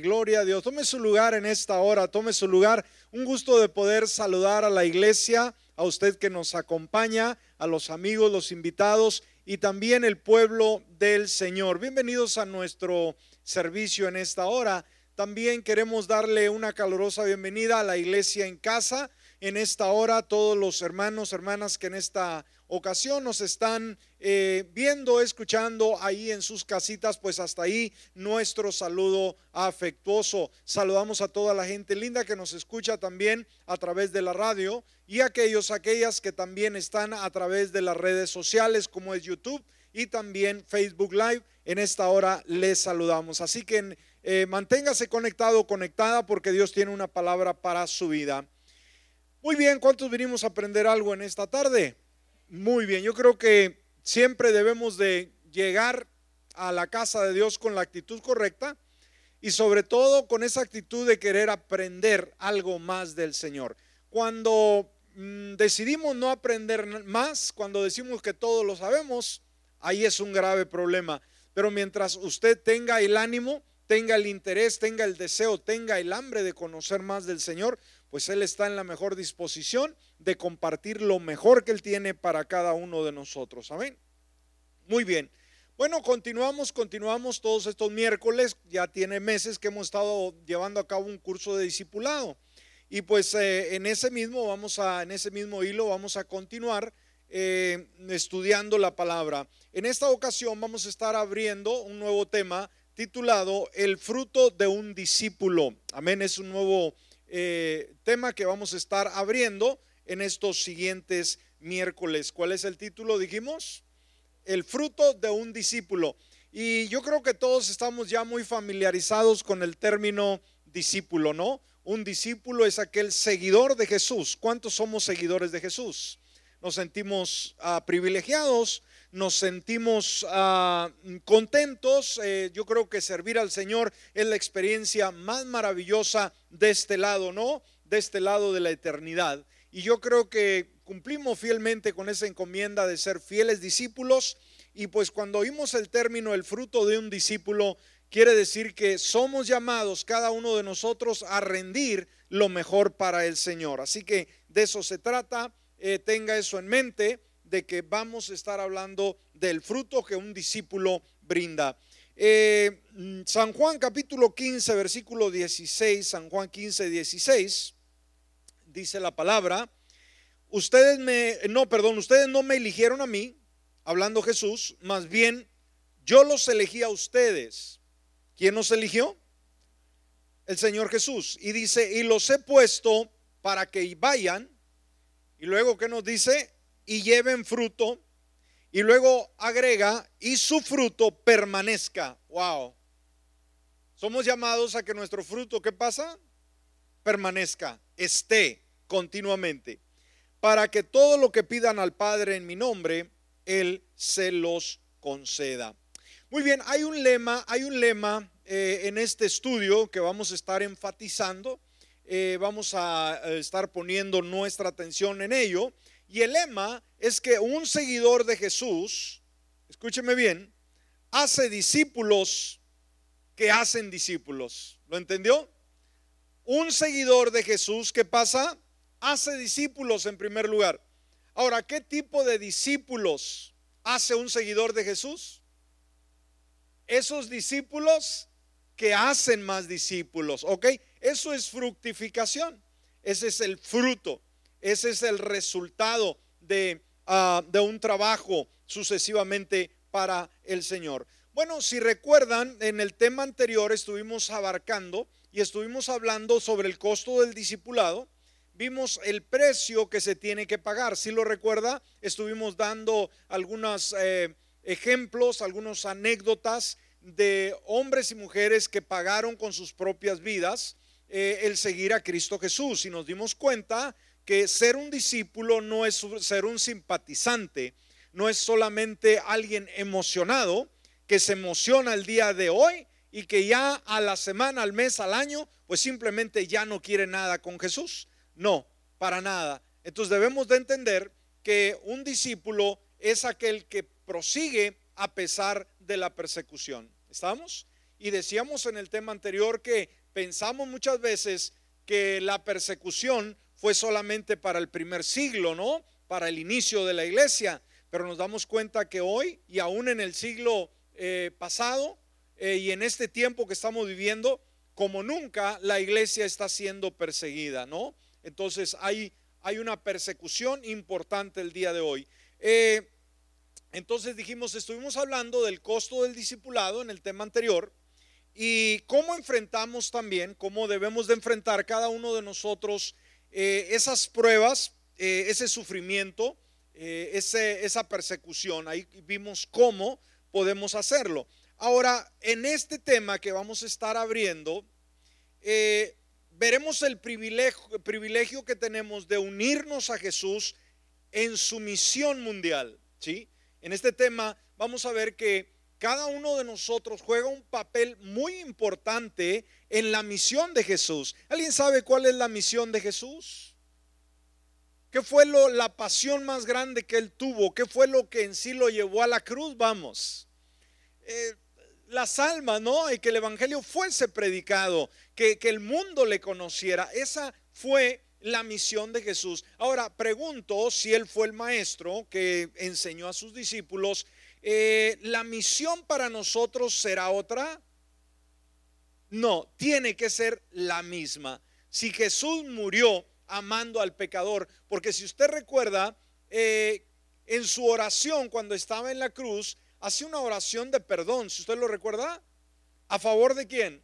Gloria a Dios. Tome su lugar en esta hora, tome su lugar. Un gusto de poder saludar a la iglesia, a usted que nos acompaña, a los amigos, los invitados y también el pueblo del Señor. Bienvenidos a nuestro servicio en esta hora. También queremos darle una calurosa bienvenida a la iglesia en casa. En esta hora, todos los hermanos, hermanas que en esta ocasión nos están eh, viendo, escuchando ahí en sus casitas, pues hasta ahí nuestro saludo afectuoso. Saludamos a toda la gente linda que nos escucha también a través de la radio y aquellos, aquellas que también están a través de las redes sociales como es YouTube y también Facebook Live. En esta hora les saludamos. Así que eh, manténgase conectado, conectada, porque Dios tiene una palabra para su vida. Muy bien, ¿cuántos vinimos a aprender algo en esta tarde? Muy bien, yo creo que siempre debemos de llegar a la casa de Dios con la actitud correcta y sobre todo con esa actitud de querer aprender algo más del Señor. Cuando mm, decidimos no aprender más, cuando decimos que todo lo sabemos, ahí es un grave problema. Pero mientras usted tenga el ánimo, tenga el interés, tenga el deseo, tenga el hambre de conocer más del Señor, pues Él está en la mejor disposición de compartir lo mejor que Él tiene para cada uno de nosotros. Amén. Muy bien. Bueno, continuamos, continuamos todos estos miércoles. Ya tiene meses que hemos estado llevando a cabo un curso de discipulado. Y pues eh, en ese mismo vamos a, en ese mismo hilo vamos a continuar eh, estudiando la palabra. En esta ocasión vamos a estar abriendo un nuevo tema titulado El fruto de un discípulo. Amén, es un nuevo eh, tema que vamos a estar abriendo en estos siguientes miércoles. ¿Cuál es el título? Dijimos, el fruto de un discípulo. Y yo creo que todos estamos ya muy familiarizados con el término discípulo, ¿no? Un discípulo es aquel seguidor de Jesús. ¿Cuántos somos seguidores de Jesús? Nos sentimos ah, privilegiados, nos sentimos ah, contentos. Eh, yo creo que servir al Señor es la experiencia más maravillosa de este lado, ¿no? De este lado de la eternidad. Y yo creo que cumplimos fielmente con esa encomienda de ser fieles discípulos. Y pues cuando oímos el término el fruto de un discípulo, quiere decir que somos llamados cada uno de nosotros a rendir lo mejor para el Señor. Así que de eso se trata. Eh, tenga eso en mente, de que vamos a estar hablando del fruto que un discípulo brinda. Eh, San Juan capítulo 15, versículo 16, San Juan 15, 16 dice la palabra, ustedes me, no, perdón, ustedes no me eligieron a mí, hablando Jesús, más bien yo los elegí a ustedes. ¿Quién nos eligió? El Señor Jesús. Y dice, y los he puesto para que vayan. Y luego, ¿qué nos dice? Y lleven fruto. Y luego agrega, y su fruto permanezca. Wow. Somos llamados a que nuestro fruto, ¿qué pasa? Permanezca, esté continuamente, para que todo lo que pidan al Padre en mi nombre, Él se los conceda. Muy bien, hay un lema, hay un lema eh, en este estudio que vamos a estar enfatizando, eh, vamos a estar poniendo nuestra atención en ello, y el lema es que un seguidor de Jesús, escúcheme bien, hace discípulos que hacen discípulos. ¿Lo entendió? Un seguidor de Jesús, ¿qué pasa? hace discípulos en primer lugar. Ahora, ¿qué tipo de discípulos hace un seguidor de Jesús? Esos discípulos que hacen más discípulos, ¿ok? Eso es fructificación, ese es el fruto, ese es el resultado de, ah, de un trabajo sucesivamente para el Señor. Bueno, si recuerdan, en el tema anterior estuvimos abarcando y estuvimos hablando sobre el costo del discipulado vimos el precio que se tiene que pagar. Si lo recuerda, estuvimos dando algunos eh, ejemplos, algunas anécdotas de hombres y mujeres que pagaron con sus propias vidas eh, el seguir a Cristo Jesús. Y nos dimos cuenta que ser un discípulo no es ser un simpatizante, no es solamente alguien emocionado que se emociona el día de hoy y que ya a la semana, al mes, al año, pues simplemente ya no quiere nada con Jesús. No, para nada. Entonces debemos de entender que un discípulo es aquel que prosigue a pesar de la persecución. ¿Estamos? Y decíamos en el tema anterior que pensamos muchas veces que la persecución fue solamente para el primer siglo, ¿no? Para el inicio de la iglesia. Pero nos damos cuenta que hoy y aún en el siglo eh, pasado eh, y en este tiempo que estamos viviendo, como nunca, la iglesia está siendo perseguida, ¿no? Entonces hay, hay una persecución importante el día de hoy. Eh, entonces dijimos, estuvimos hablando del costo del discipulado en el tema anterior y cómo enfrentamos también, cómo debemos de enfrentar cada uno de nosotros eh, esas pruebas, eh, ese sufrimiento, eh, esa persecución. Ahí vimos cómo podemos hacerlo. Ahora, en este tema que vamos a estar abriendo, veremos el privilegio, privilegio que tenemos de unirnos a Jesús en su misión mundial. ¿sí? En este tema vamos a ver que cada uno de nosotros juega un papel muy importante en la misión de Jesús. ¿Alguien sabe cuál es la misión de Jesús? ¿Qué fue lo, la pasión más grande que él tuvo? ¿Qué fue lo que en sí lo llevó a la cruz? Vamos. Eh, las almas, ¿no? Y que el Evangelio fuese predicado, que, que el mundo le conociera. Esa fue la misión de Jesús. Ahora, pregunto si él fue el maestro que enseñó a sus discípulos eh, ¿la misión para nosotros será otra? No, tiene que ser la misma. Si Jesús murió amando al pecador, porque si usted recuerda, eh, en su oración cuando estaba en la cruz, hacía una oración de perdón, si usted lo recuerda, ¿a favor de quién?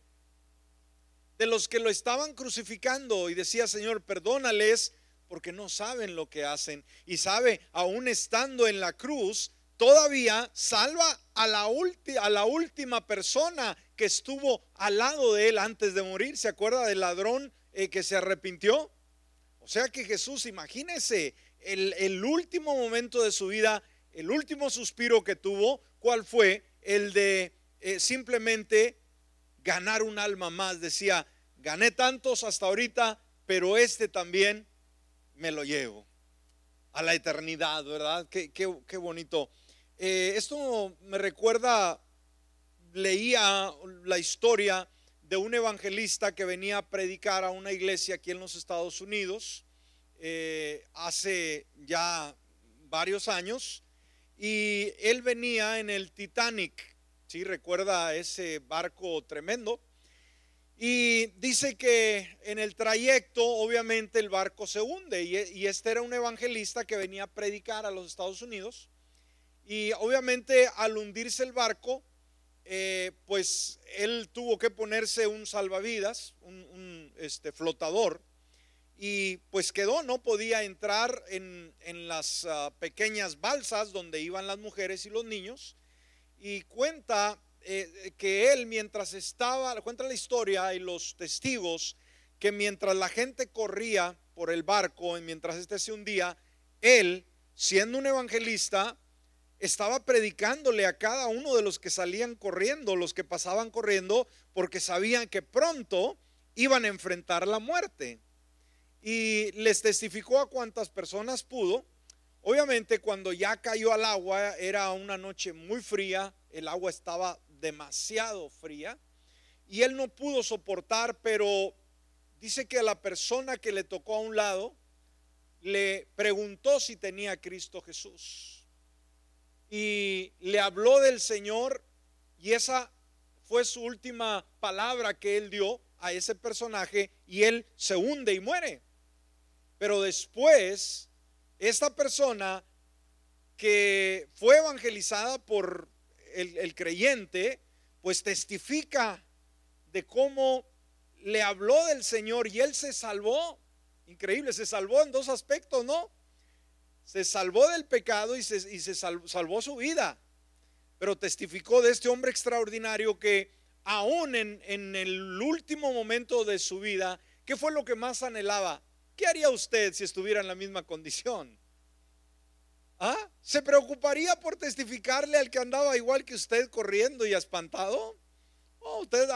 De los que lo estaban crucificando y decía, Señor, perdónales porque no saben lo que hacen. Y sabe, aún estando en la cruz, todavía salva a la, a la última persona que estuvo al lado de él antes de morir. ¿Se acuerda del ladrón eh, que se arrepintió? O sea que Jesús, imagínese, el, último momento de su vida, el último suspiro que tuvo, ¿cuál fue? El de eh, simplemente ganar un alma más. Decía, gané tantos hasta ahorita, pero este también me lo llevo a la eternidad, ¿verdad? Qué, qué, qué bonito eh, esto me recuerda, leía la historia de un evangelista que venía a predicar a una iglesia aquí en los Estados Unidos eh, hace ya varios años y él venía en el Titanic, si recuerda ese barco tremendo. Y dice que en el trayecto, obviamente, el barco se hunde. y, este era un evangelista que venía a predicar a los Estados Unidos. Y obviamente al hundirse el barco, eh, pues él tuvo que ponerse un salvavidas, un, este, flotador, y pues quedó, no podía entrar en, las ah, pequeñas balsas donde iban las mujeres y los niños. Y cuenta eh, que él mientras estaba, cuenta la historia y los testigos, que mientras la gente corría por el barco, y mientras este se hundía, él, siendo un evangelista, estaba predicándole a cada uno de los que salían corriendo, los que pasaban corriendo, porque sabían que pronto iban a enfrentar la muerte. Y les testificó a cuantas personas pudo. Obviamente cuando ya cayó al agua era una noche muy fría, el agua estaba demasiado fría y él no pudo soportar, pero dice que a la persona que le tocó a un lado le preguntó si tenía Cristo Jesús y le habló del Señor y esa fue su última palabra que él dio a ese personaje y él se hunde y muere. Pero después, esta persona que fue evangelizada por el, creyente, pues testifica de cómo le habló del Señor y él se salvó. Increíble, se salvó en dos aspectos, ¿no? Se salvó del pecado y se, salvó, su vida. Pero testificó de este hombre extraordinario que aún en, el último momento de su vida, ¿qué fue lo que más anhelaba? ¿Qué haría usted si estuviera en la misma condición? ¿Ah? ¿Se preocuparía por testificarle al que andaba igual que usted corriendo y espantado? ¿O usted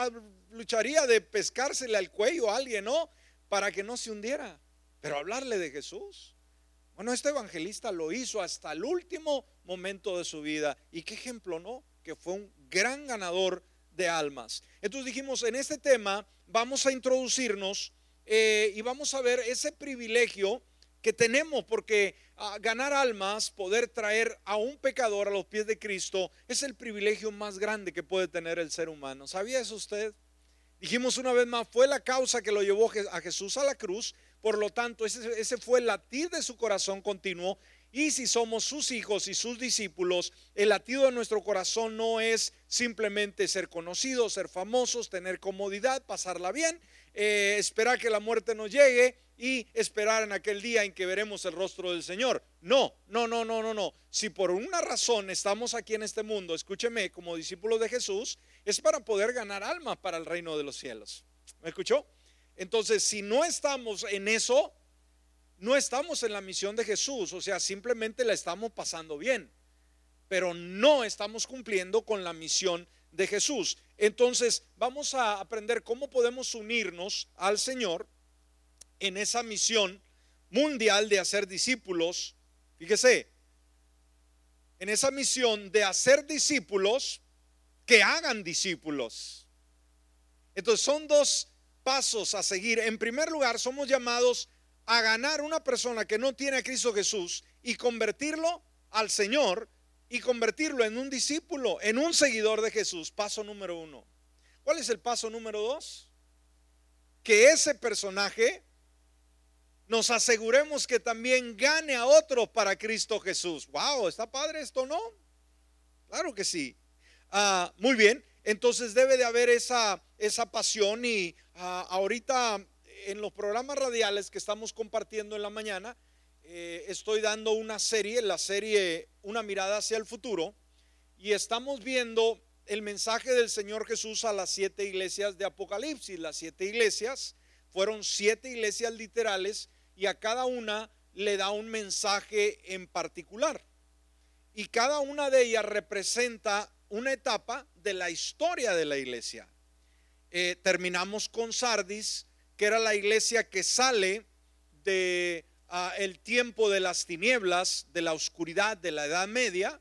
lucharía de pescársele al cuello a alguien, ¿no? Para que no se hundiera. Pero hablarle de Jesús. Bueno, este evangelista lo hizo hasta el último momento de su vida. ¿Y qué ejemplo, no? Que fue un gran ganador de almas. Entonces dijimos, en este tema vamos a introducirnos eh, y vamos a ver ese privilegio que tenemos, porque ah, ganar almas, poder traer a un pecador a los pies de Cristo, es el privilegio más grande que puede tener el ser humano. ¿Sabía eso usted? Dijimos una vez más, fue la causa que lo llevó a Jesús a la cruz, por lo tanto, ese, fue el latir de su corazón continuo y si somos sus hijos y sus discípulos, el latido de nuestro corazón no es simplemente ser conocidos, ser famosos, tener comodidad, pasarla bien, eh, esperar que la muerte nos llegue y esperar en aquel día en que veremos el rostro del Señor. No, no, no, no, no, no. Si por una razón estamos aquí en este mundo, escúcheme, como discípulos de Jesús, es para poder ganar almas para el reino de los cielos. ¿Me escuchó? Entonces, si no estamos en eso, no estamos en la misión de Jesús, o sea, simplemente la estamos pasando bien, pero no estamos cumpliendo con la misión de Jesús. Entonces, vamos a aprender cómo podemos unirnos al Señor en esa misión mundial de hacer discípulos. Fíjese, en esa misión de hacer discípulos que hagan discípulos. Entonces, son dos pasos a seguir. En primer lugar, somos llamados a ganar una persona que no tiene a Cristo Jesús y convertirlo al Señor y convertirlo en un discípulo, en un seguidor de Jesús. Paso número uno. ¿Cuál es el paso número dos? Que ese personaje nos aseguremos que también gane a otros para Cristo Jesús. Wow, ¿está padre esto, no? Claro que sí. Ah, muy bien, entonces debe de haber esa, esa pasión y ahorita en los programas radiales que estamos compartiendo en la mañana, eh, estoy dando una serie, la serie Una mirada hacia el futuro, y estamos viendo el mensaje del Señor Jesús a las siete iglesias de Apocalipsis. Las siete iglesias fueron siete iglesias literales y a cada una le da un mensaje en particular. Y cada una de ellas representa una etapa de la historia de la iglesia. Eh, terminamos con Sardis, que era la iglesia que sale de ah, el tiempo de las tinieblas, de la oscuridad de la Edad Media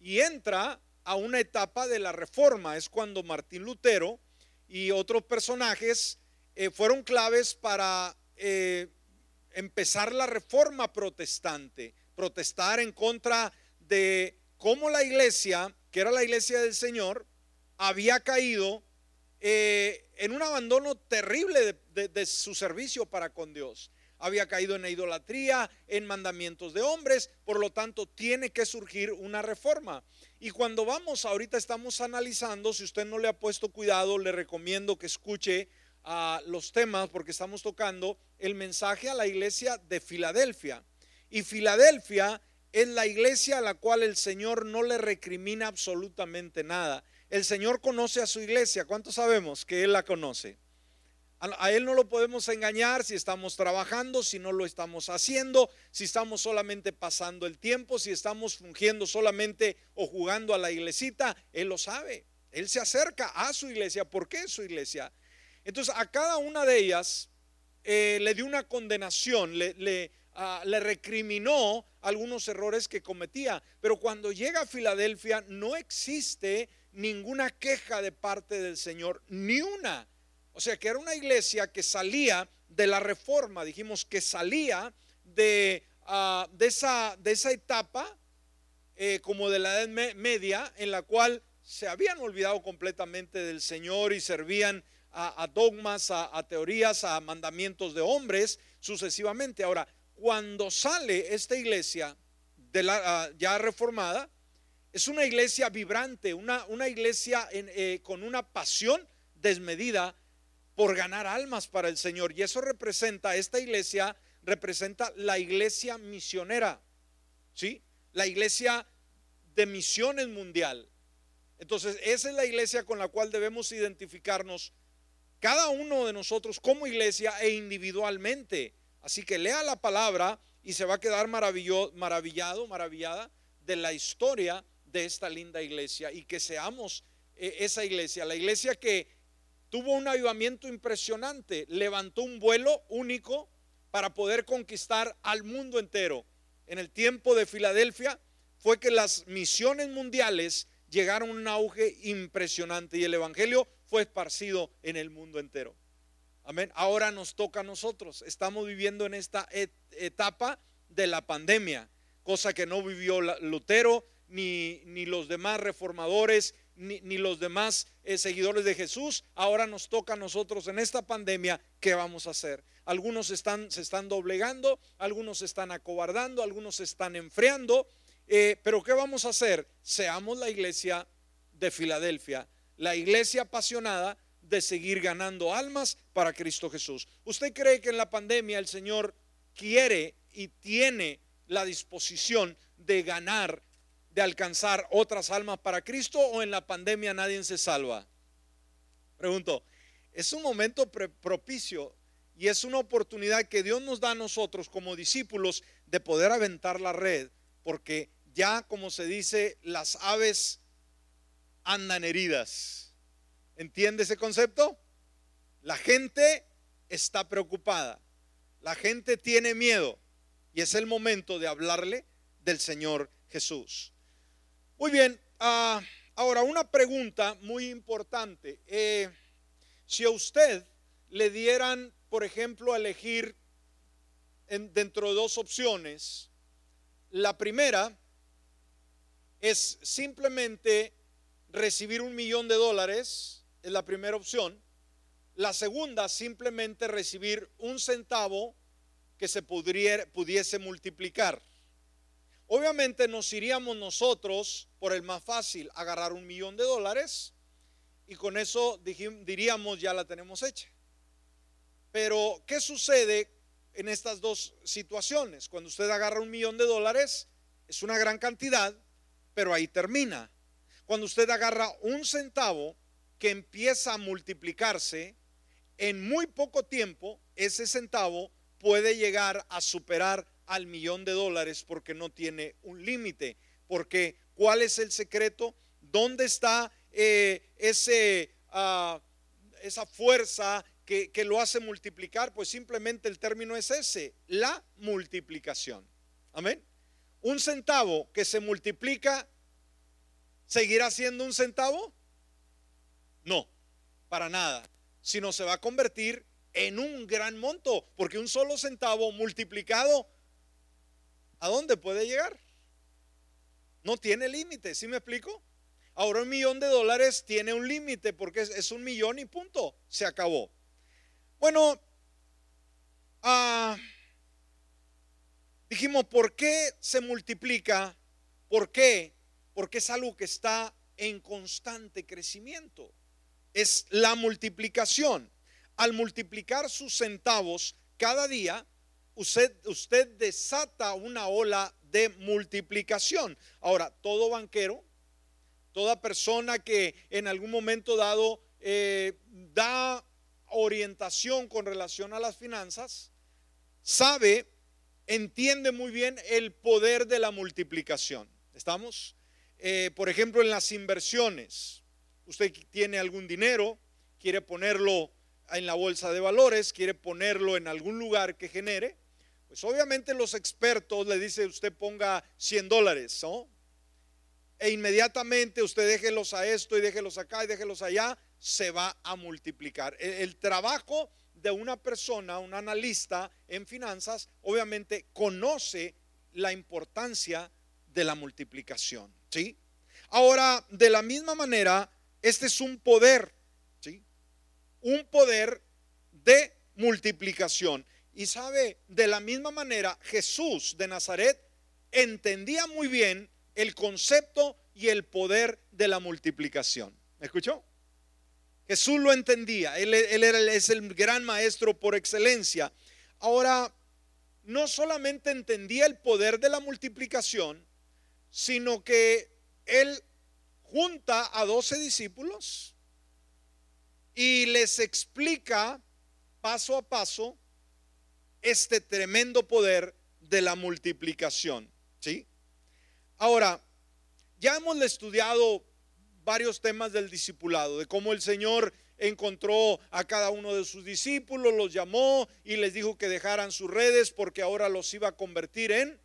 y entra a una etapa de la reforma. Es cuando Martín Lutero y otros personajes eh, fueron claves para eh, empezar la reforma protestante, protestar en contra de cómo la iglesia, que era la iglesia del Señor, había caído eh, en un abandono terrible de, su servicio para con Dios. Había caído en la idolatría, en mandamientos de hombres, por lo tanto tiene que surgir una reforma. Y cuando vamos, ahorita estamos analizando, si usted no le ha puesto cuidado, le recomiendo que escuche a los temas porque estamos tocando el mensaje a la iglesia de Filadelfia. Y Filadelfia es la iglesia a la cual el Señor no le recrimina absolutamente nada. El Señor conoce a su iglesia. ¿Cuántos sabemos que Él la conoce? A Él no lo podemos engañar si estamos trabajando, si no lo estamos haciendo, si estamos solamente pasando el tiempo, si estamos fungiendo solamente o jugando a la iglesita. Él lo sabe. Él se acerca a su iglesia. ¿Por qué su iglesia? Entonces a cada una de ellas eh, le dio una condenación, ah, le recriminó algunos errores que cometía. Pero cuando llega a Filadelfia no existe ninguna queja de parte del Señor, ni una. O sea que era una iglesia que salía de la reforma, dijimos que salía de, ah, de, esa, de esa, etapa eh, como de la Edad Media en la cual se habían olvidado completamente del Señor y servían a, dogmas, a, teorías, a mandamientos de hombres sucesivamente. Ahora, cuando sale esta iglesia de la, ah, ya reformada, es una iglesia vibrante, una, una iglesia eh, con una pasión desmedida por ganar almas para el Señor. Y eso representa, esta iglesia representa la iglesia misionera, ¿sí? La iglesia de misiones mundial. Entonces, esa es la iglesia con la cual debemos identificarnos cada uno de nosotros como iglesia e individualmente. Así que lea la palabra y se va a quedar maravillado, maravillada de la historia de esta linda iglesia y que seamos eh, esa iglesia, la iglesia que tuvo un avivamiento impresionante, levantó un vuelo único para poder conquistar al mundo entero. En el tiempo de Filadelfia fue que las misiones mundiales llegaron a un auge impresionante y el Evangelio fue esparcido en el mundo entero. Amén. Ahora nos toca a nosotros. Estamos viviendo en esta etapa de la pandemia, cosa que no vivió Lutero, ni, ni los demás reformadores, ni, los demás eh, seguidores de Jesús. Ahora nos toca a nosotros en esta pandemia, ¿qué vamos a hacer? Algunos están, se están doblegando, algunos se están acobardando, algunos se están enfriando. Eh, pero ¿qué vamos a hacer? Seamos la iglesia de Filadelfia, la iglesia apasionada de seguir ganando almas para Cristo Jesús. ¿Usted cree que en la pandemia el Señor quiere y tiene la disposición de ganar de alcanzar otras almas para Cristo o en la pandemia nadie se salva? Pregunto, es un momento propicio y es una oportunidad que Dios nos da a nosotros como discípulos de poder aventar la red, porque ya como se dice, las aves andan heridas. ¿Entiende ese concepto? La gente está preocupada, la gente tiene miedo y es el momento de hablarle del Señor Jesús. Muy bien, ah, ahora una pregunta muy importante. Eh, si a usted le dieran, por ejemplo, a elegir dentro de dos opciones, la primera es simplemente recibir un millón de dólares, es la primera opción. La segunda, simplemente recibir un centavo que se pudiese multiplicar. Obviamente nos iríamos nosotros por el más fácil, agarrar un millón de dólares y con eso diríamos ya la tenemos hecha. Pero, ¿qué sucede en estas dos situaciones? Cuando usted agarra un millón de dólares, es una gran cantidad, pero ahí termina. Cuando usted agarra un centavo que empieza a multiplicarse, en muy poco tiempo ese centavo puede llegar a superar al millón de dólares porque no tiene un límite. Porque ¿cuál es el secreto? ¿Dónde está eh, ese, ah, esa fuerza que, que lo hace multiplicar? Pues simplemente el término es ese, la multiplicación. Amén. Un centavo que se multiplica, ¿seguirá siendo un centavo? No, para nada. Sino se va a convertir en un gran monto, porque un solo centavo multiplicado ¿A dónde puede llegar? No tiene límite, ¿sí me explico? Ahora un millón de dólares tiene un límite porque es, un millón y punto, se acabó. Bueno, ah, dijimos, ¿por qué se multiplica? ¿Por qué? Porque es algo que está en constante crecimiento. Es la multiplicación. Al multiplicar sus centavos cada día, usted, desata una ola de multiplicación. Ahora, todo banquero, toda persona que en algún momento dado eh, da orientación con relación a las finanzas, sabe, entiende muy bien el poder de la multiplicación. ¿Estamos? Eh, por ejemplo, en las inversiones, usted tiene algún dinero, quiere ponerlo en la bolsa de valores, quiere ponerlo en algún lugar que genere, pues obviamente los expertos le dicen usted ponga 100 dólares, ¿no? E inmediatamente usted déjelos a esto y déjelos acá y déjelos allá, se va a multiplicar. El, el trabajo de una persona, un analista en finanzas, obviamente conoce la importancia de la multiplicación, ¿sí? Ahora, de la misma manera, este es un poder, ¿sí? Un poder de multiplicación. Y sabe, de la misma manera, Jesús de Nazaret entendía muy bien el concepto y el poder de la multiplicación. ¿Me escuchó? Jesús lo entendía. Él, es el gran maestro por excelencia. Ahora, no solamente entendía el poder de la multiplicación, sino que él junta a doce discípulos y les explica paso a paso este tremendo poder de la multiplicación. ¿Sí? Ahora, ya hemos estudiado varios temas del discipulado, de cómo el Señor encontró a cada uno de sus discípulos, los llamó y les dijo que dejaran sus redes porque ahora los iba a convertir en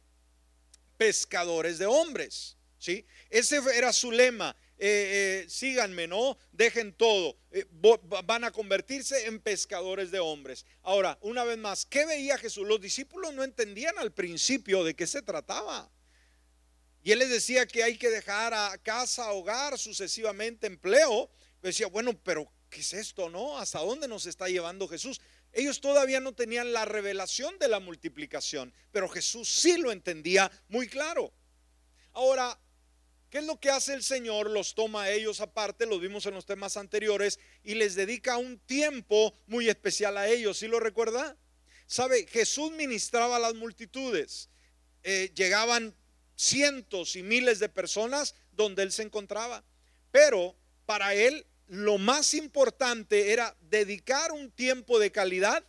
pescadores de hombres. ¿sí? Ese era su lema, eh, síganme, ¿no? Dejen todo, van a convertirse en pescadores de hombres. Ahora, una vez más, ¿qué veía Jesús? Los discípulos no entendían al principio de qué se trataba. Y él les decía que hay que dejar a casa, hogar, sucesivamente empleo. Decía, bueno, pero ¿qué es esto, no? ¿Hasta dónde nos está llevando Jesús? Ellos todavía no tenían la revelación de la multiplicación, pero Jesús sí lo entendía muy claro. Ahora, ¿qué es lo que hace el Señor? Los toma a ellos aparte, los vimos en los temas anteriores, y les dedica un tiempo muy especial a ellos. ¿Sí lo recuerda? Sabe, Jesús ministraba a las multitudes. Eh, llegaban cientos y miles de personas donde él se encontraba. Pero para él lo más importante era dedicar un tiempo de calidad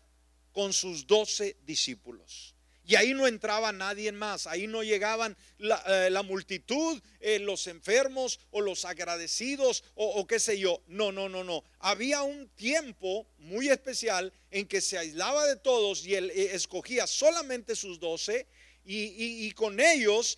con sus doce discípulos. Y ahí no entraba nadie más, ahí no llegaban la, eh, multitud, eh, los enfermos o los agradecidos o, qué sé yo. No, no, no, no. Había un tiempo muy especial en que se aislaba de todos y él eh, escogía solamente sus doce y, con ellos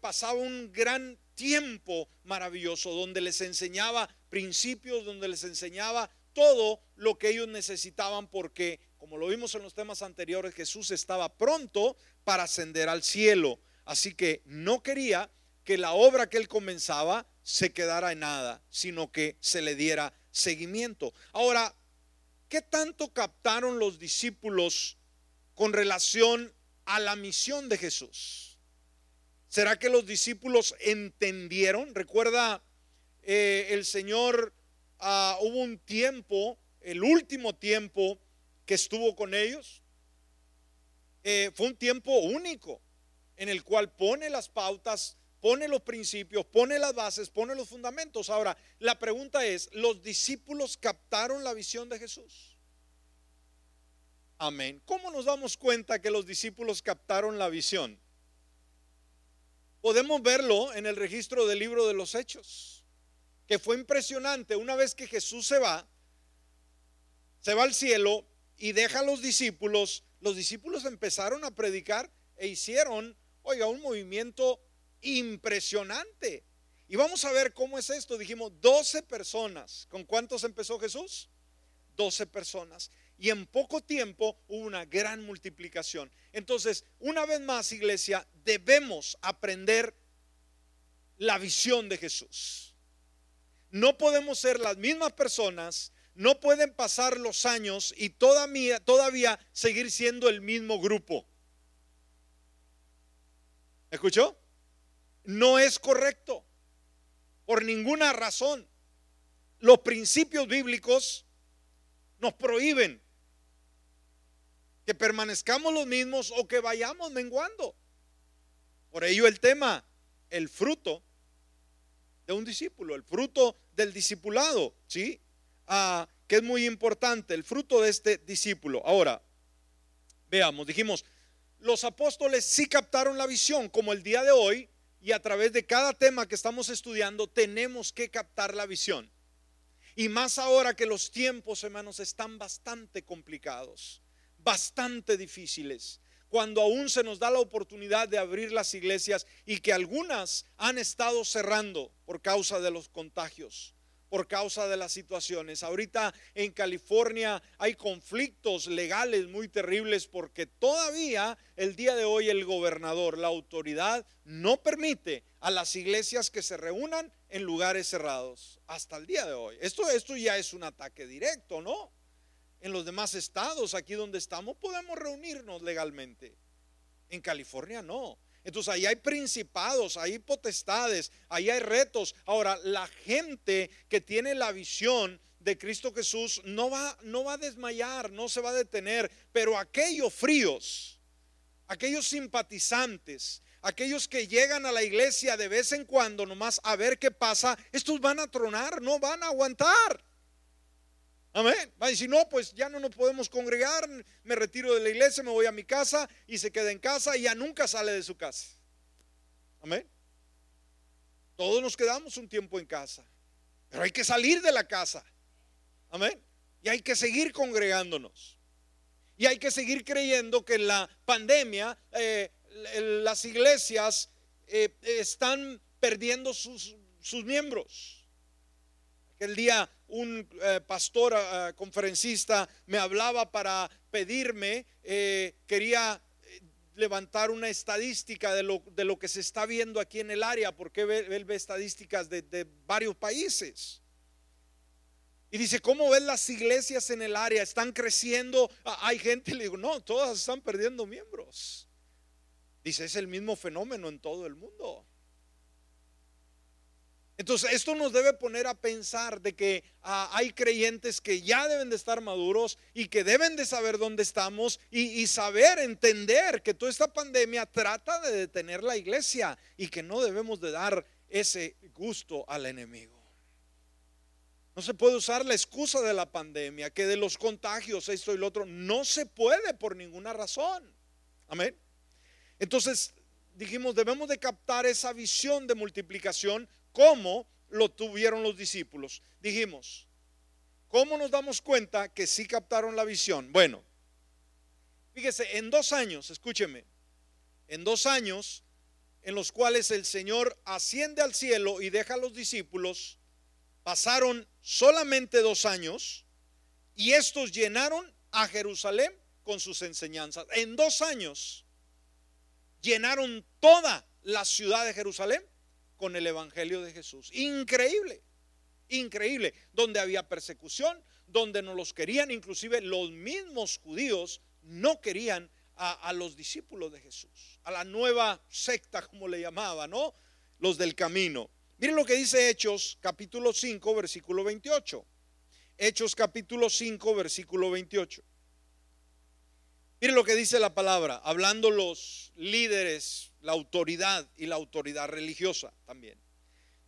pasaba un gran tiempo maravilloso donde les enseñaba principios, donde les enseñaba todo lo que ellos necesitaban porque, como lo vimos en los temas anteriores, Jesús estaba pronto para ascender al cielo. Así que no quería que la obra que él comenzaba se quedara en nada, sino que se le diera seguimiento. Ahora, ¿qué tanto captaron los discípulos con relación a la misión de Jesús. ¿Será que los discípulos entendieron? Recuerda, eh, el Señor, ah, hubo un tiempo, el último tiempo que estuvo con ellos. Eh, fue un tiempo único en el cual pone las pautas, pone los principios, pone las bases, pone los fundamentos. Ahora, la pregunta es, ¿los discípulos captaron la visión de Jesús? Amén. ¿Cómo nos damos cuenta que los discípulos captaron la visión? Podemos verlo en el registro del libro de los Hechos, que fue impresionante. Una vez que Jesús se va, se va al cielo y deja a los discípulos, los discípulos empezaron a predicar e hicieron, oiga, un movimiento impresionante. Y vamos a ver cómo es esto. Dijimos 12 personas. ¿Con cuántos empezó Jesús? 12 personas y en poco tiempo hubo una gran multiplicación. Entonces, una vez más, iglesia, debemos aprender la visión de Jesús. No podemos ser las mismas personas, no pueden pasar los años y todavía, todavía seguir siendo el mismo grupo. ¿Escuchó? No es correcto, por ninguna razón. Los principios bíblicos nos prohíben que permanezcamos los mismos o que vayamos menguando. Por ello el tema, el fruto de un discípulo, el fruto del discipulado, ¿sí? Que es muy importante, el fruto de este discípulo. Ahora, veamos, dijimos, los apóstoles sí captaron la visión, como el día de hoy, y a través de cada tema que estamos estudiando, tenemos que captar la visión. Y más ahora que los tiempos, hermanos, están bastante complicados bastante difíciles, cuando aún se nos da la oportunidad de abrir las iglesias y que algunas han estado cerrando por causa de los contagios, por causa de las situaciones. Ahorita en California hay conflictos legales muy terribles porque todavía el día de hoy el gobernador, la autoridad, no permite a las iglesias que se reúnan en lugares cerrados hasta el día de hoy. Esto, esto ya es un ataque directo, ¿no? En los demás estados, aquí donde estamos, podemos reunirnos legalmente. En California no. Entonces ahí hay principados, hay potestades, ahí hay retos. Ahora, la gente que tiene la visión de Cristo Jesús no va, no va a desmayar, no se va a detener, pero aquellos fríos, aquellos simpatizantes, aquellos que llegan a la iglesia de vez en cuando nomás a ver qué pasa, estos van a tronar, no van a aguantar. Amén. Va a decir, no, pues ya no nos podemos congregar, me retiro de la iglesia, me voy a mi casa y se queda en casa y ya nunca sale de su casa. Amén. Todos nos quedamos un tiempo en casa, pero hay que salir de la casa. Amén. Y hay que seguir congregándonos. Y hay que seguir creyendo que en la pandemia eh, las iglesias eh, están perdiendo sus, sus miembros. El día un eh, pastor eh, conferencista me hablaba para pedirme, eh, quería levantar una estadística de lo, de lo, que se está viendo aquí en el área, porque él ve, estadísticas de, de, varios países. Y dice, ¿cómo ven las iglesias en el área? ¿Están creciendo? Ah, hay gente, le digo, no, todas están perdiendo miembros. Dice, es el mismo fenómeno en todo el mundo. Entonces, esto nos debe poner a pensar de que ah, hay creyentes que ya deben de estar maduros y que deben de saber dónde estamos y, saber, entender que toda esta pandemia trata de detener la iglesia y que no debemos de dar ese gusto al enemigo. No se puede usar la excusa de la pandemia, que de los contagios, esto y lo otro, no se puede por ninguna razón. Amén. Entonces, dijimos, debemos de captar esa visión de multiplicación ¿Cómo lo tuvieron los discípulos? Dijimos, ¿cómo nos damos cuenta que sí captaron la visión? Bueno, fíjese, en dos años, escúcheme, en dos años en los cuales el Señor asciende al cielo y deja a los discípulos, pasaron solamente dos años y estos llenaron a Jerusalén con sus enseñanzas. En dos años llenaron toda la ciudad de Jerusalén con el Evangelio de Jesús. Increíble, increíble. Donde había persecución, donde no los querían, inclusive los mismos judíos no querían a, los discípulos de Jesús, a la nueva secta, como le llamaba, ¿no? Los del camino. Miren lo que dice Hechos capítulo 5, versículo 28. Hechos capítulo 5, versículo 28. Miren lo que dice la palabra, hablando los líderes la autoridad y la autoridad religiosa también.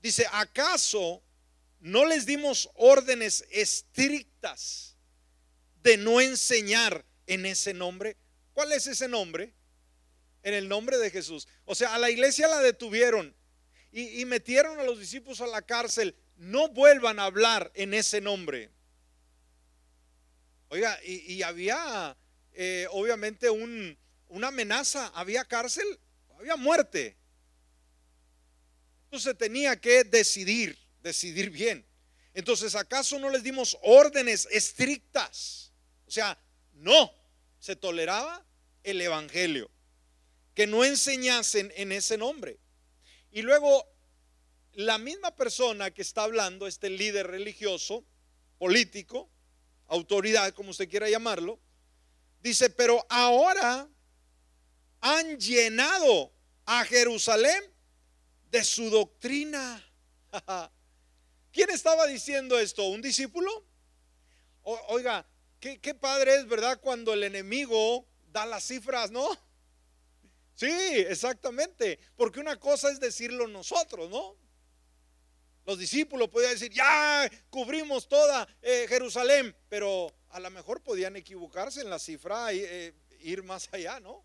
Dice, ¿acaso no les dimos órdenes estrictas de no enseñar en ese nombre? ¿Cuál es ese nombre? En el nombre de Jesús. O sea, a la iglesia la detuvieron y, metieron a los discípulos a la cárcel. No vuelvan a hablar en ese nombre. Oiga, y, había eh, obviamente una amenaza, había cárcel había muerte. Entonces tenía que decidir, decidir bien. Entonces, ¿acaso no les dimos órdenes estrictas? O sea, no, se toleraba el Evangelio. Que no enseñasen en ese nombre. Y luego, la misma persona que está hablando, este líder religioso, político, autoridad, como usted quiera llamarlo, dice, pero ahora han llenado a Jerusalén de su doctrina. ¿Quién estaba diciendo esto? ¿Un discípulo? oiga, qué, padre es, ¿verdad? Cuando el enemigo da las cifras, ¿no? Sí, exactamente. Porque una cosa es decirlo nosotros, ¿no? Los discípulos podían decir, ya cubrimos toda eh, Jerusalén, pero a lo mejor podían equivocarse en la cifra y eh, ir más allá, ¿no?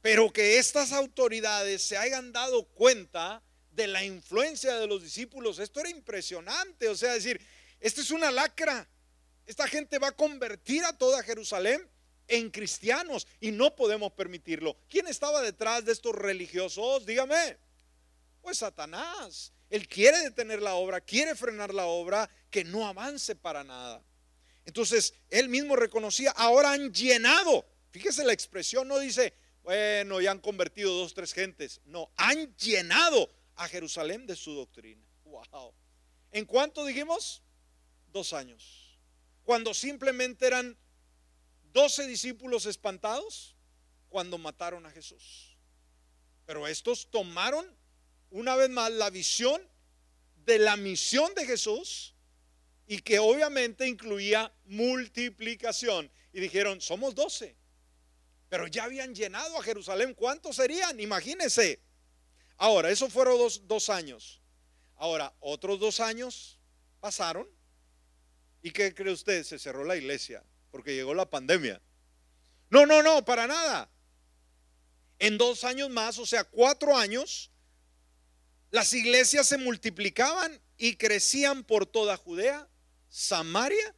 Pero que estas autoridades se hayan dado cuenta de la influencia de los discípulos, esto era impresionante. O sea, decir, esto es una lacra. Esta gente va a convertir a toda Jerusalén en cristianos y no podemos permitirlo. ¿Quién estaba detrás de estos religiosos? Dígame. Pues Satanás. Él quiere detener la obra, quiere frenar la obra, que no avance para nada. Entonces, él mismo reconocía, ahora han llenado. Fíjese la expresión, no dice, bueno, ya han convertido dos, tres gentes. No, han llenado a Jerusalén de su doctrina. Wow. ¿En cuánto dijimos? Dos años. Cuando simplemente eran doce discípulos espantados cuando mataron a Jesús. Pero estos tomaron una vez más la visión de la misión de Jesús y que obviamente incluía multiplicación. Y dijeron, somos doce. Pero ya habían llenado a Jerusalén. ¿Cuántos serían? Imagínense. Ahora, eso fueron dos, años. Ahora, otros dos años pasaron. ¿Y qué cree usted? Se cerró la iglesia porque llegó la pandemia. No, no, no, para nada. En dos años más, o sea, cuatro años, las iglesias se multiplicaban y crecían por toda Judea, Samaria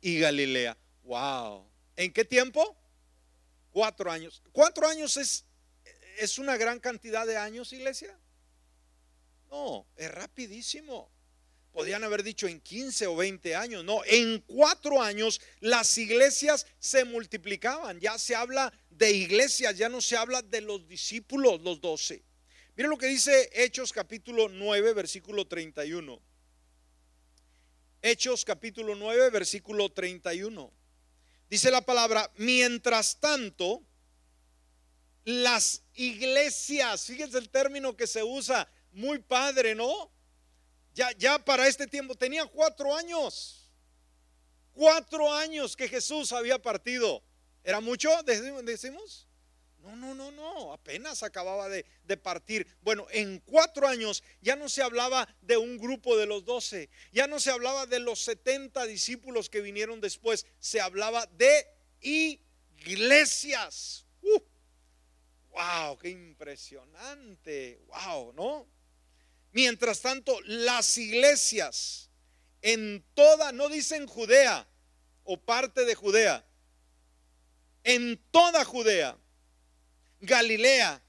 y Galilea. Wow. ¿En qué tiempo? Cuatro años. ¿Cuatro años es, es una gran cantidad de años, iglesia? No, es rapidísimo. podían haber dicho en 15 o 20 años, no, en cuatro años las iglesias se multiplicaban, ya se habla de iglesias, ya no se habla de los discípulos, los doce. Miren lo que dice Hechos capítulo 9, versículo 31. Hechos capítulo 9, versículo 31. Dice la palabra, mientras tanto, las iglesias, fíjense el término que se usa, muy padre, ¿no? Ya, ya para este tiempo, tenía cuatro años, cuatro años que Jesús había partido. ¿Era mucho? Decimos. No, no, no, no, apenas acababa de, partir. Bueno, en cuatro años ya no se hablaba de un grupo de los doce, ya no se hablaba de los setenta discípulos que vinieron después, se hablaba de iglesias. Uh, wow, qué impresionante, wow, ¿no? Mientras tanto, las iglesias en toda, no dicen Judea o parte de Judea, en toda Judea Galilea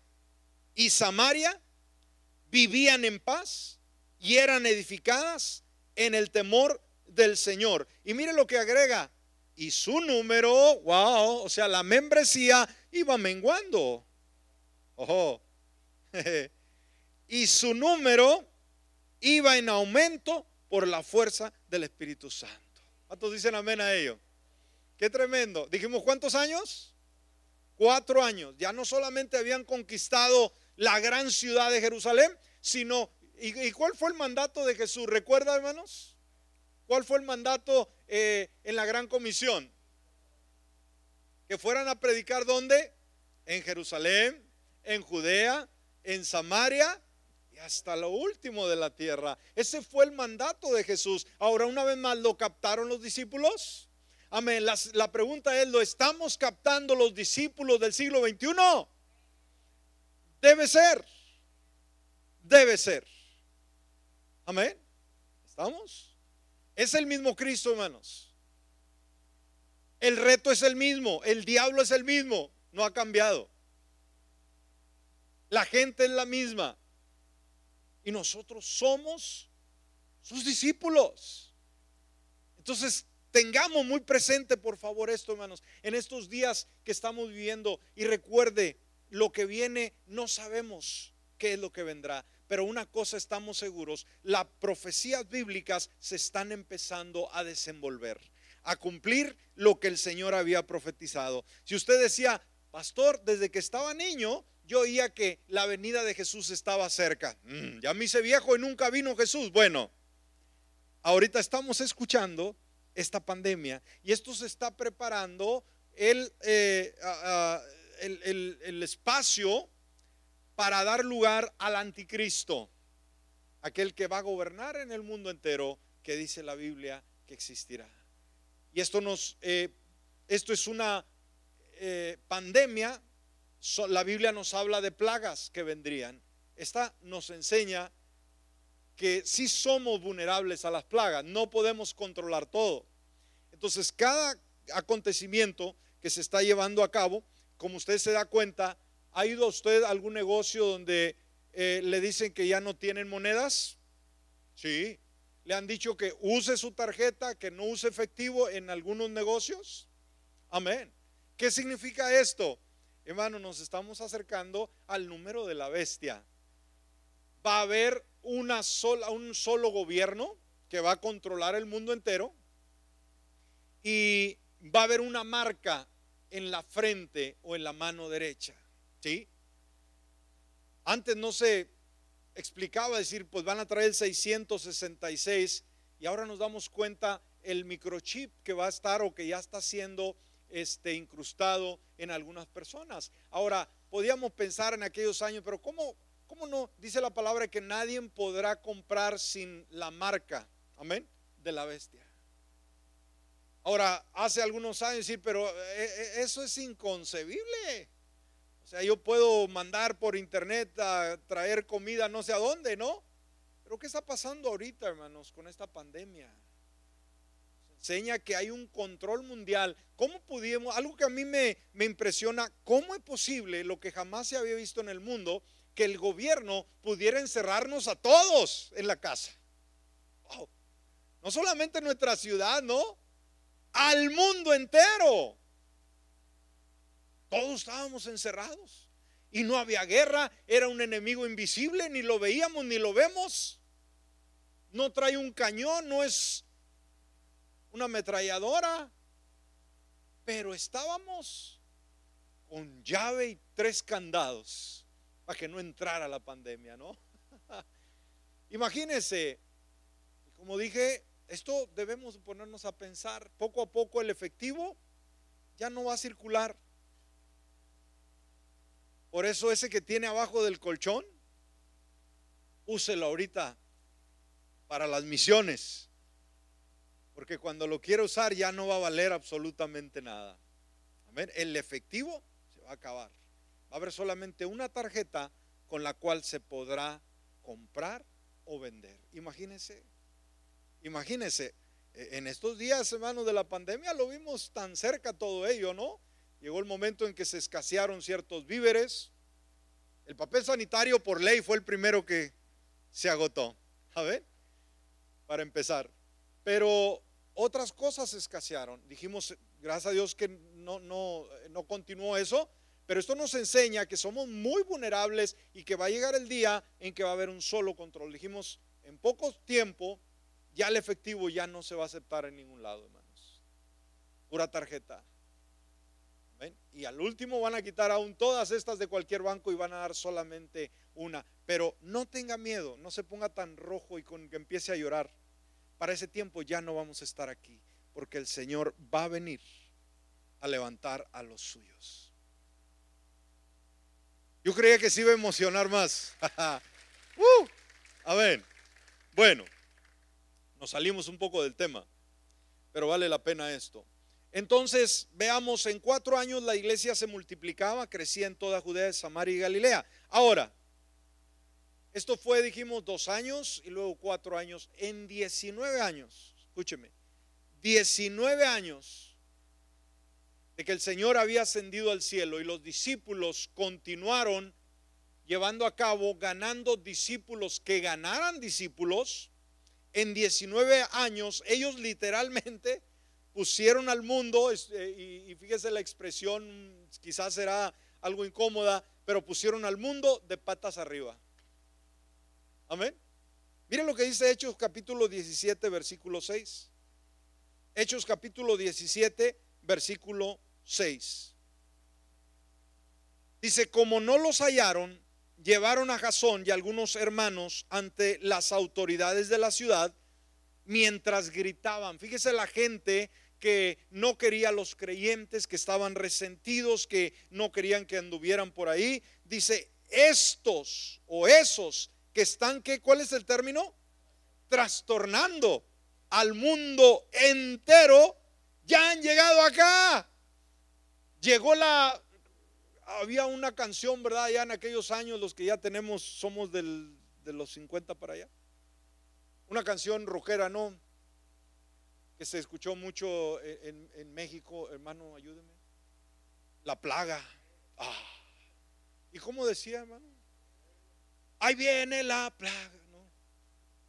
y Samaria vivían en paz y eran edificadas en el temor del Señor. Y mire lo que agrega, y su número, wow, o sea, la membresía iba menguando. Ojo. y su número iba en aumento por la fuerza del Espíritu Santo. ¿Cuántos dicen amén a ello? Qué tremendo. Dijimos, ¿cuántos años? Cuatro años, ya no solamente habían conquistado la gran ciudad de Jerusalén, sino, ¿y, cuál fue el mandato de Jesús? ¿Recuerda, hermanos? ¿Cuál fue el mandato eh, en la gran comisión? Que fueran a predicar dónde? En Jerusalén, en Judea, en Samaria y hasta lo último de la tierra. Ese fue el mandato de Jesús. Ahora, una vez más, ¿lo captaron los discípulos? Amén. La, pregunta es, ¿lo estamos captando los discípulos del siglo XXI? Debe ser. Debe ser. Amén. ¿Estamos? Es el mismo Cristo, hermanos. El reto es el mismo. El diablo es el mismo. No ha cambiado. La gente es la misma. Y nosotros somos sus discípulos. Entonces, Tengamos muy presente, por favor, esto, hermanos, en estos días que estamos viviendo. Y recuerde, lo que viene no sabemos qué es lo que vendrá. Pero una cosa estamos seguros, las profecías bíblicas se están empezando a desenvolver, a cumplir lo que el Señor había profetizado. Si usted decía, pastor, desde que estaba niño, yo oía que la venida de Jesús estaba cerca. Mm, ya me hice viejo y nunca vino Jesús. Bueno, ahorita estamos escuchando esta pandemia y esto se está preparando el, eh, el, el, espacio para dar lugar al anticristo, aquel que va a gobernar en el mundo entero, que dice la Biblia que existirá. Y esto nos, eh, esto es una eh, pandemia, la Biblia nos habla de plagas que vendrían. Esta nos enseña que si somos vulnerables a las plagas, no podemos controlar todo. Entonces, cada acontecimiento que se está llevando a cabo, como usted se da cuenta, ¿ha ido usted a algún negocio donde eh, le dicen que ya no tienen monedas? Sí. ¿Le han dicho que use su tarjeta, que no use efectivo en algunos negocios? Amén. ¿Qué significa esto? Hermano, nos estamos acercando al número de la bestia. Va a haber una sola, un solo gobierno que va a controlar el mundo entero y va a haber una marca en la frente o en la mano derecha. ¿Sí? Antes no se explicaba decir, pues van a traer el 666 y ahora nos damos cuenta el microchip que va a estar o que ya está siendo este, incrustado en algunas personas. Ahora, podíamos pensar en aquellos años, pero ¿cómo, ¿Cómo no? Dice la palabra que nadie podrá comprar sin la marca, amén, de la bestia. Ahora, hace algunos años decir, pero eh, eh, eso es inconcebible. O sea, yo puedo mandar por internet a traer comida no sé a dónde, ¿no? Pero ¿qué está pasando ahorita, hermanos, con esta pandemia? enseña que hay un control mundial. ¿Cómo pudimos? Algo que a mí me, me impresiona, ¿cómo es posible lo que jamás se había visto en el mundo? Que el gobierno pudiera encerrarnos a todos en la casa. No solamente nuestra ciudad, ¿no? Al mundo entero. Todos estábamos encerrados. Y no había guerra, era un enemigo invisible, ni lo veíamos ni lo vemos. No trae un cañón, no es una ametralladora. Pero estábamos con llave y tres candados para que no entrara la pandemia, ¿no? Imagínense, como dije, esto debemos ponernos a pensar, poco a poco el efectivo ya no va a circular. Por eso ese que tiene abajo del colchón, úselo ahorita para las misiones. Porque cuando lo quiera usar ya no va a valer absolutamente nada. El efectivo va a acabar. Va a haber solamente una tarjeta con la cual se podrá comprar o vender. Imagínense, imagínense, e, en estos días, hermanos, de la pandemia lo vimos tan cerca todo ello, ¿no? Llegó el momento en que se escasearon ciertos víveres. El papel sanitario por ley fue el primero que se agotó. A ver, para empezar. Pero otras cosas escasearon. Dijimos, gracias a Dios que no, no, no continuó eso, pero esto nos enseña que somos muy vulnerables y que va a llegar el día en que va a haber un solo control. Dijimos, en poco tiempo ya el efectivo ya no se va a aceptar en ningún lado, hermanos. Pura tarjeta. Y al último van a quitar aún todas estas de cualquier banco y van a dar solamente una. Pero no tenga miedo, no se ponga tan rojo y con que empiece a llorar. Para ese tiempo ya no vamos a estar aquí, porque el Señor va a venir a levantar a los suyos. Yo creía que se iba a emocionar más. uh, a ver, bueno, nos salimos un poco del tema, pero vale la pena esto. Entonces, veamos, en cuatro años la iglesia se multiplicaba, crecía en toda Judea, Samaria y Galilea. Ahora, esto fue, dijimos, dos años y luego cuatro años. En 19 años, escúcheme, 19 años de que el Señor había ascendido al cielo y los discípulos continuaron llevando a cabo, ganando discípulos que ganaran discípulos, en 19 años ellos literalmente pusieron al mundo, eh, y fíjese la expresión, quizás será algo incómoda, pero pusieron al mundo de patas arriba. Amén. Miren lo que dice Hechos capítulo 17, versículo 6. Hechos capítulo 17, versículo 6. Dice, como no los hallaron, llevaron a Jasón y algunos hermanos ante las autoridades de la ciudad mientras gritaban. Fíjese la gente que no quería a los creyentes, que estaban resentidos, que no querían que anduvieran por ahí. Dice, estos o esos que están, ¿qué? ¿cuál es el término? Trastornando al mundo entero ya han llegado acá. Llegó la, había una canción, ¿verdad? Ya en aquellos años, los que ya tenemos, somos del, de los 50 para allá. Una canción rojera, ¿no? Que se escuchó mucho en, en México, hermano, ayúdeme. La plaga. Ah. ¿Y cómo decía, hermano? Ahí viene la plaga, ¿no?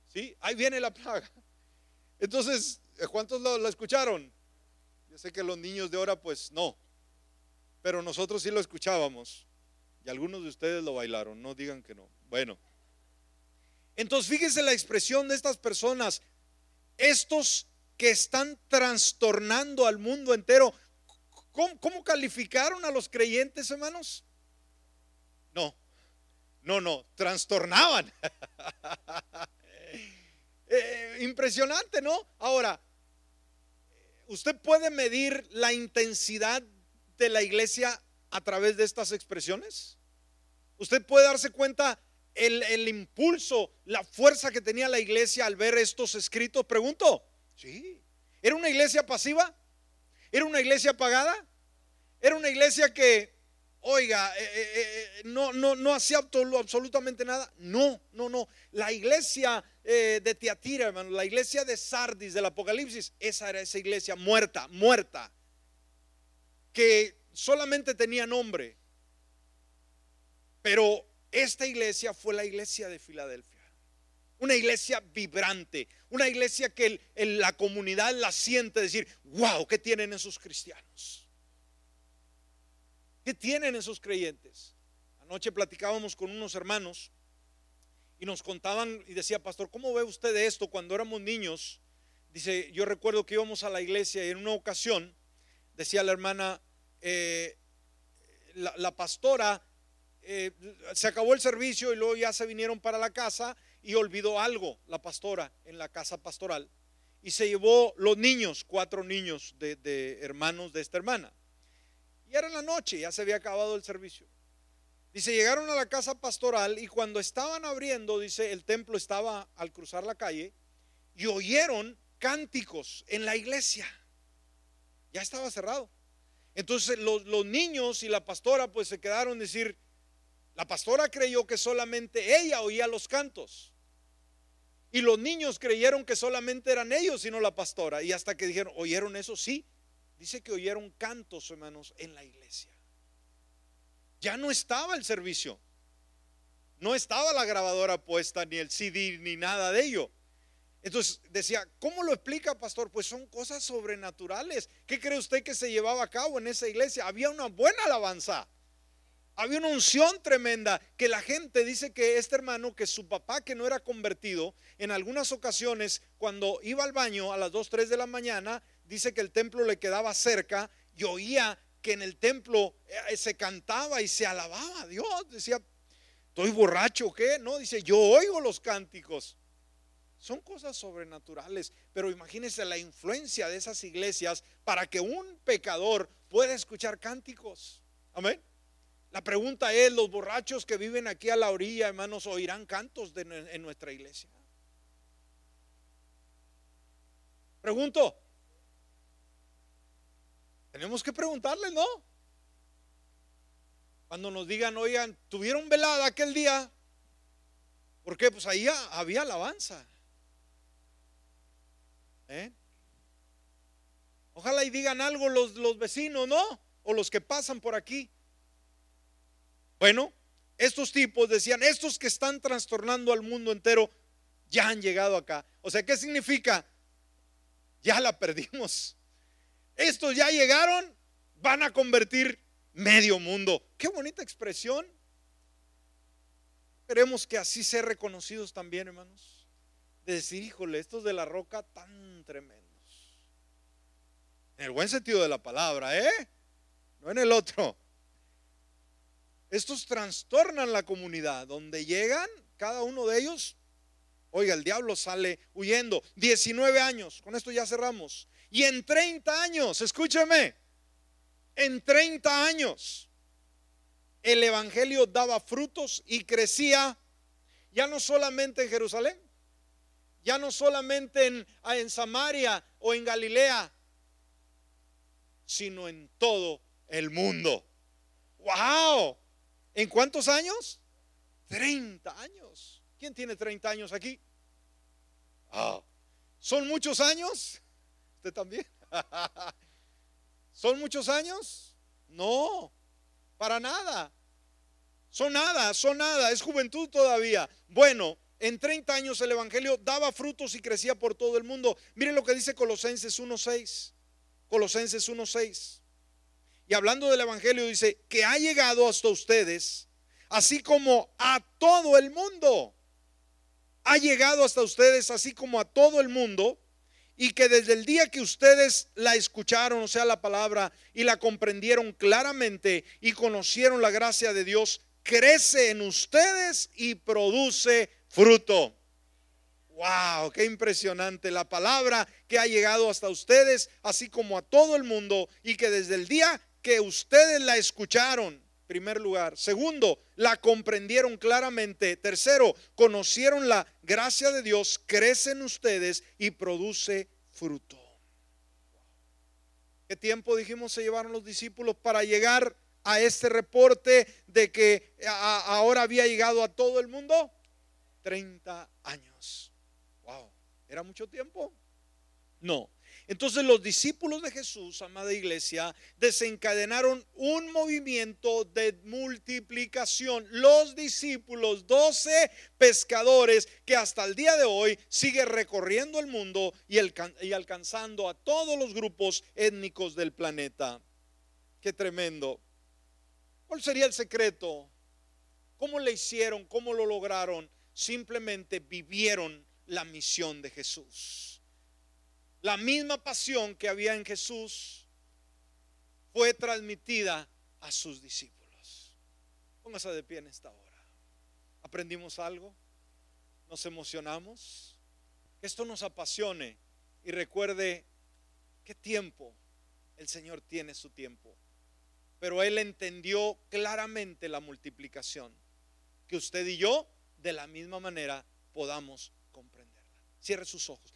Sí, ahí viene la plaga. Entonces, ¿cuántos lo escucharon? Sé que los niños de ahora pues no, pero nosotros sí lo escuchábamos y algunos de ustedes lo bailaron, no digan que no. Bueno, entonces fíjense la expresión de estas personas, estos que están trastornando al mundo entero. ¿Cómo, calificaron a los creyentes, hermanos? No, no, no, trastornaban. Eh, impresionante, ¿no? Ahora, usted puede medir la intensidad de la iglesia a través de estas expresiones. Usted puede darse cuenta el, impulso, la fuerza que tenía la iglesia al ver estos escritos. Pregunto, sí, ¿era una iglesia pasiva? ¿Era una iglesia apagada? ¿Era una iglesia que oiga, eh, eh, eh, no, no, no hacía absolutamente nada. No, no, no. La iglesia de Tiatira, hermano, la iglesia de Sardis del Apocalipsis, esa era esa iglesia muerta, muerta, que solamente tenía nombre. Pero esta iglesia fue la iglesia de Filadelfia. Una iglesia vibrante, una iglesia que la comunidad la siente decir, wow, ¿qué tienen esos cristianos? ¿Qué tienen esos creyentes? Anoche platicábamos con unos hermanos y nos contaban y decía, pastor, ¿cómo ve usted esto cuando éramos niños? Dice, yo recuerdo que íbamos a la iglesia y en una ocasión, decía la hermana, eh, la, pastora eh, se acabó el servicio y luego ya se vinieron para la casa y olvidó algo la pastora en la casa pastoral y se llevó los niños, cuatro niños de, hermanos de esta hermana. Y era la noche, ya se había acabado el servicio. Dice, llegaron a la casa pastoral y cuando estaban abriendo, dice, el templo estaba al cruzar la calle y oyeron cánticos en la iglesia. Ya estaba cerrado. Entonces los, niños y la pastora pues se quedaron decir, la pastora creyó que solamente ella oía los cantos. Y los niños creyeron que solamente eran ellos y no la pastora. Y hasta que dijeron, ¿oyeron eso? Sí. Dice que oyeron cantos, hermanos, en la iglesia. Ya no estaba el servicio. No estaba la grabadora puesta, ni el CD, ni nada de ello. Entonces decía, ¿cómo lo explica, pastor? Pues son cosas sobrenaturales. ¿Qué cree usted que se llevaba a cabo en esa iglesia? Había una buena alabanza. Había una unción tremenda que la gente dice que este hermano, que su papá que no era convertido, en algunas ocasiones cuando iba al baño a las 2, 3 de la mañana, dice que el templo le quedaba cerca y oía que en el templo eh, se cantaba y se alababa a Dios. Decía, ¿estoy borracho qué? No, dice, yo oigo los cánticos. Son cosas sobrenaturales, pero imagínense la influencia de esas iglesias para que un pecador pueda escuchar cánticos. Amén. La pregunta es, ¿los borrachos que viven aquí a la orilla, hermanos, oirán cantos en nuestra iglesia? Pregunto. Tenemos que preguntarles, ¿no? Cuando nos digan, oigan, ¿tuvieron velada aquel día? ¿Por qué? Pues ahí había alabanza. ¿Eh? Ojalá y digan algo los, los vecinos, ¿no? O los que pasan por aquí. Bueno, estos tipos decían, estos que están trastornando al mundo entero ya han llegado acá. O sea, ¿qué significa? Ya la perdimos. Estos ya llegaron, van a convertir medio mundo. Qué bonita expresión. Queremos que así sean reconocidos también, hermanos de decir, híjole, estos de la roca tan tremendos. En el buen sentido de la palabra, ¿eh? No en el otro. Estos trastornan la comunidad. Donde llegan, cada uno de ellos, oiga, el diablo sale huyendo. 19 años, con esto ya cerramos. Y en 30 años, escúcheme, en 30 años, el Evangelio daba frutos y crecía, ya no solamente en Jerusalén, ya no solamente en, en Samaria o en Galilea, sino en todo el mundo. ¡Wow! ¿En cuántos años? 30 años. ¿Quién tiene 30 años aquí? Ah, ¿Son muchos años? ¿Usted también? ¿Son muchos años? No, para nada. Son nada, son nada, es juventud todavía. Bueno, en 30 años el Evangelio daba frutos y crecía por todo el mundo. Miren lo que dice Colosenses 1.6. Colosenses 1.6. Y hablando del Evangelio dice que ha llegado hasta ustedes, así como a todo el mundo. Ha llegado hasta ustedes, así como a todo el mundo. Y que desde el día que ustedes la escucharon, o sea, la palabra, y la comprendieron claramente y conocieron la gracia de Dios, crece en ustedes y produce fruto. Wow, qué impresionante la palabra que ha llegado hasta ustedes, así como a todo el mundo, y que desde el día que ustedes la escucharon, primer lugar. Segundo, la comprendieron claramente. Tercero, conocieron la gracia de Dios, crecen ustedes y produce fruto. ¿Qué tiempo dijimos se llevaron los discípulos para llegar a este reporte de que ahora había llegado a todo el mundo? 30 años. Wow, ¿era mucho tiempo? No. Entonces los discípulos de Jesús, amada iglesia, desencadenaron un movimiento de multiplicación. Los discípulos, doce pescadores que hasta el día de hoy sigue recorriendo el mundo y, y alcanzando a todos los grupos étnicos del planeta. Qué tremendo. ¿Cuál sería el secreto? ¿Cómo le hicieron? ¿Cómo lo lograron? Simplemente vivieron la misión de Jesús. La misma pasión que había en Jesús fue transmitida a sus discípulos. Póngase de pie en esta hora. ¿Aprendimos algo? ¿Nos emocionamos? Que esto nos apasione y recuerde qué tiempo el Señor tiene su tiempo. Pero Él entendió claramente la multiplicación. Que usted y yo, de la misma manera, podamos comprenderla. Cierre sus ojos.